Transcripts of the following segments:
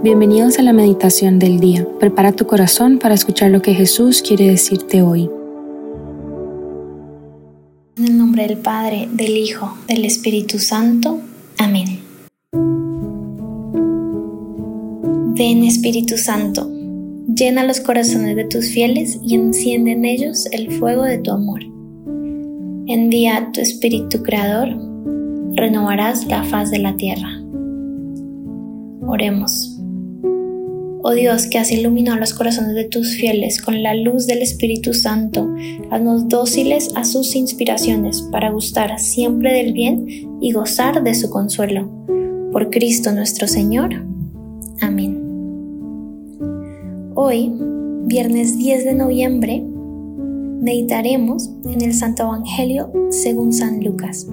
Bienvenidos a la meditación del día. Prepara tu corazón para escuchar lo que Jesús quiere decirte hoy. En el nombre del Padre, del Hijo, del Espíritu Santo. Amén. Ven Espíritu Santo, llena los corazones de tus fieles y enciende en ellos el fuego de tu amor. Envía tu Espíritu Creador, renovarás la faz de la tierra. Oremos. Oh Dios, que has iluminado los corazones de tus fieles con la luz del Espíritu Santo, haznos dóciles a sus inspiraciones para gustar siempre del bien y gozar de su consuelo. Por Cristo nuestro Señor. Amén. Hoy, viernes 10 de noviembre, meditaremos en el Santo Evangelio según San Lucas,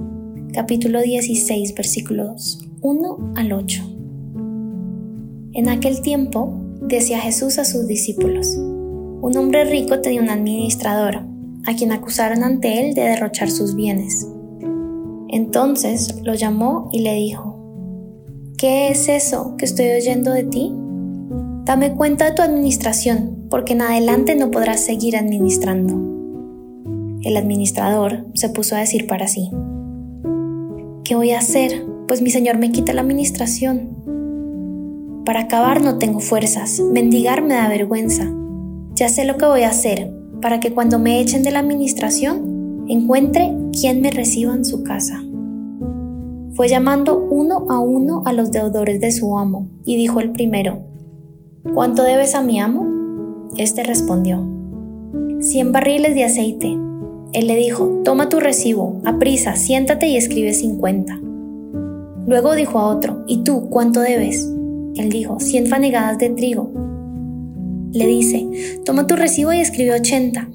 capítulo 16, versículos 1 al 8. En aquel tiempo, decía Jesús a sus discípulos. Un hombre rico tenía un administrador, a quien acusaron ante él de derrochar sus bienes. Entonces lo llamó y le dijo, ¿Qué es eso que estoy oyendo de ti? Dame cuenta de tu administración, porque en adelante no podrás seguir administrando. El administrador se puso a decir para sí, ¿qué voy a hacer? Pues mi señor me quita la administración. Para acabar no tengo fuerzas, mendigar me da vergüenza. Ya sé lo que voy a hacer para que cuando me echen de la administración encuentre quien me reciba en su casa. Fue llamando uno a uno a los deudores de su amo y dijo el primero, ¿Cuánto debes a mi amo? Este respondió, cien barriles de aceite. Él le dijo, toma tu recibo, aprisa, siéntate y escribe cincuenta. Luego dijo a otro, ¿y tú cuánto debes? Él dijo, cien fanegadas de trigo. Le dice, toma tu recibo y escribe ochenta.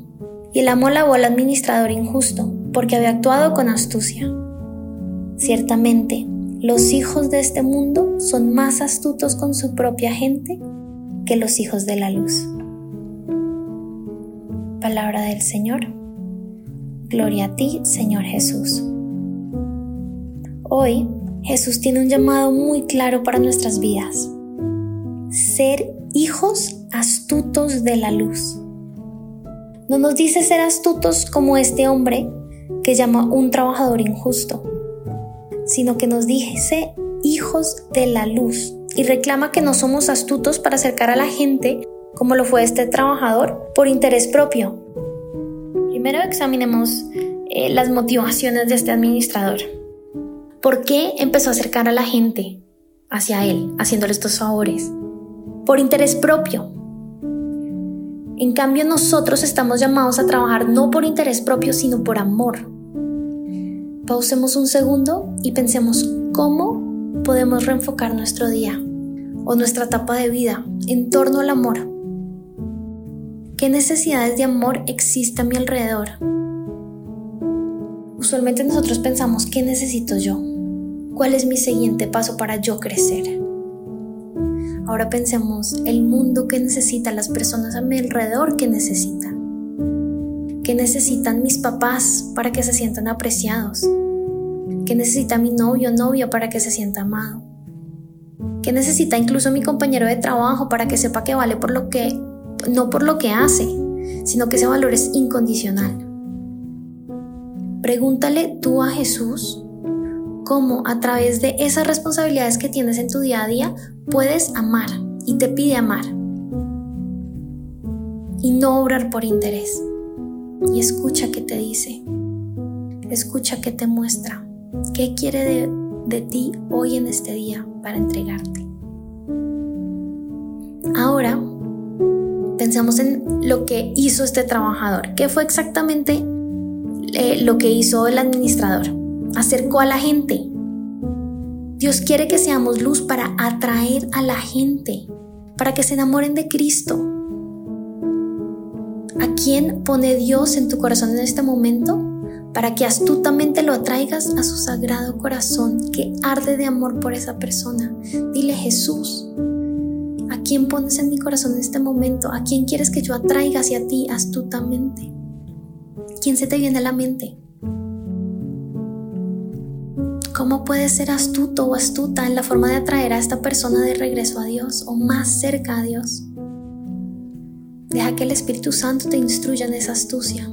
Y el amo lavó al administrador injusto, porque había actuado con astucia. Ciertamente, los hijos de este mundo son más astutos con su propia gente que los hijos de la luz. Palabra del Señor. Gloria a ti, Señor Jesús. Hoy Jesús tiene un llamado muy claro para nuestras vidas. Ser hijos astutos de la luz. No nos dice ser astutos como este hombre que llama un trabajador injusto, sino que nos dice hijos de la luz y reclama que no somos astutos para acercar a la gente como lo fue este trabajador por interés propio. Primero examinemos eh, las motivaciones de este administrador. ¿Por qué empezó a acercar a la gente hacia él, haciéndole estos favores? Por interés propio. En cambio, nosotros estamos llamados a trabajar no por interés propio, sino por amor. Pausemos un segundo y pensemos cómo podemos reenfocar nuestro día o nuestra etapa de vida en torno al amor. ¿Qué necesidades de amor existen a mi alrededor? Usualmente nosotros pensamos, ¿qué necesito yo? ¿Cuál es mi siguiente paso para yo crecer? Ahora pensemos el mundo que necesita, las personas a mi alrededor que necesitan. ¿Qué necesitan mis papás para que se sientan apreciados? ¿Qué necesita mi novio o novia para que se sienta amado? ¿Qué necesita incluso mi compañero de trabajo para que sepa que vale por lo que, no por lo que hace, sino que ese valor es incondicional? Pregúntale tú a Jesús cómo a través de esas responsabilidades que tienes en tu día a día puedes amar y te pide amar y no obrar por interés. Y escucha qué te dice, escucha qué te muestra, qué quiere de, de ti hoy en este día para entregarte. Ahora pensemos en lo que hizo este trabajador. ¿Qué fue exactamente eh, lo que hizo el administrador? acercó a la gente. Dios quiere que seamos luz para atraer a la gente, para que se enamoren de Cristo. ¿A quién pone Dios en tu corazón en este momento? Para que astutamente lo atraigas a su sagrado corazón que arde de amor por esa persona. Dile Jesús, ¿a quién pones en mi corazón en este momento? ¿A quién quieres que yo atraiga hacia ti astutamente? ¿Quién se te viene a la mente? ¿Cómo puedes ser astuto o astuta en la forma de atraer a esta persona de regreso a Dios o más cerca a Dios? Deja que el Espíritu Santo te instruya en esa astucia.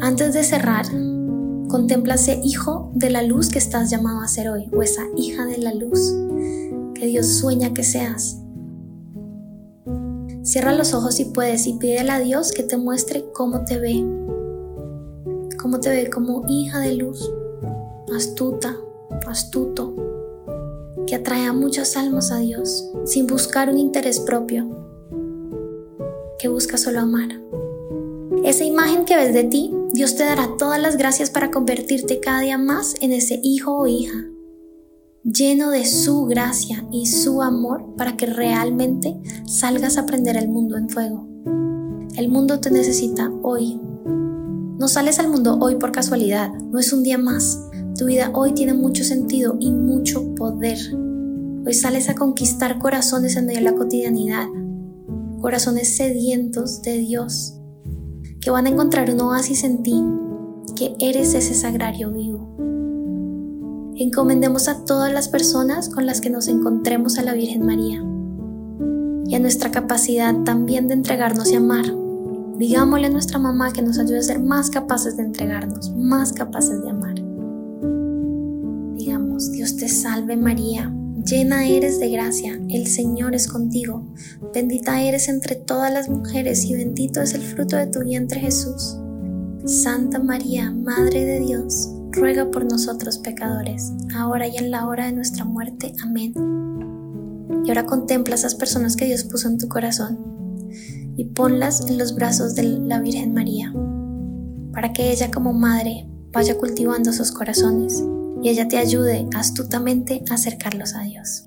Antes de cerrar, contempla ese hijo de la luz que estás llamado a ser hoy o esa hija de la luz que Dios sueña que seas. Cierra los ojos si puedes y pídele a Dios que te muestre cómo te ve, cómo te ve como hija de luz, astuta, astuto, que atrae a muchas almas a Dios sin buscar un interés propio, que busca solo amar. Esa imagen que ves de ti, Dios te dará todas las gracias para convertirte cada día más en ese hijo o hija, lleno de su gracia y su amor para que realmente salgas a prender el mundo en fuego. El mundo te necesita hoy. No sales al mundo hoy por casualidad, no es un día más. Tu vida hoy tiene mucho sentido y mucho poder. Hoy sales a conquistar corazones en medio de la cotidianidad, corazones sedientos de Dios, que van a encontrar un oasis en ti, que eres ese sagrario vivo. Encomendemos a todas las personas con las que nos encontremos a la Virgen María y a nuestra capacidad también de entregarnos y amar. Digámosle a nuestra mamá que nos ayude a ser más capaces de entregarnos, más capaces de amar. Digamos, Dios te salve María Llena eres de gracia, el Señor es contigo. Bendita eres entre todas las mujeres y bendito es el fruto de tu vientre Jesús. Santa María, Madre de Dios, ruega por nosotros pecadores, ahora y en la hora de nuestra muerte. Amén. Y ahora contempla a esas personas que Dios puso en tu corazón y ponlas en los brazos de la Virgen María, para que ella como madre vaya cultivando sus corazones y ella te ayude astutamente a acercarlos a Dios.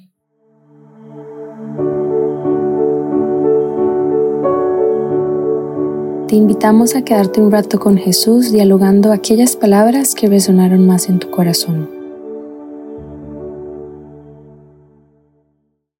Te invitamos a quedarte un rato con Jesús dialogando aquellas palabras que resonaron más en tu corazón.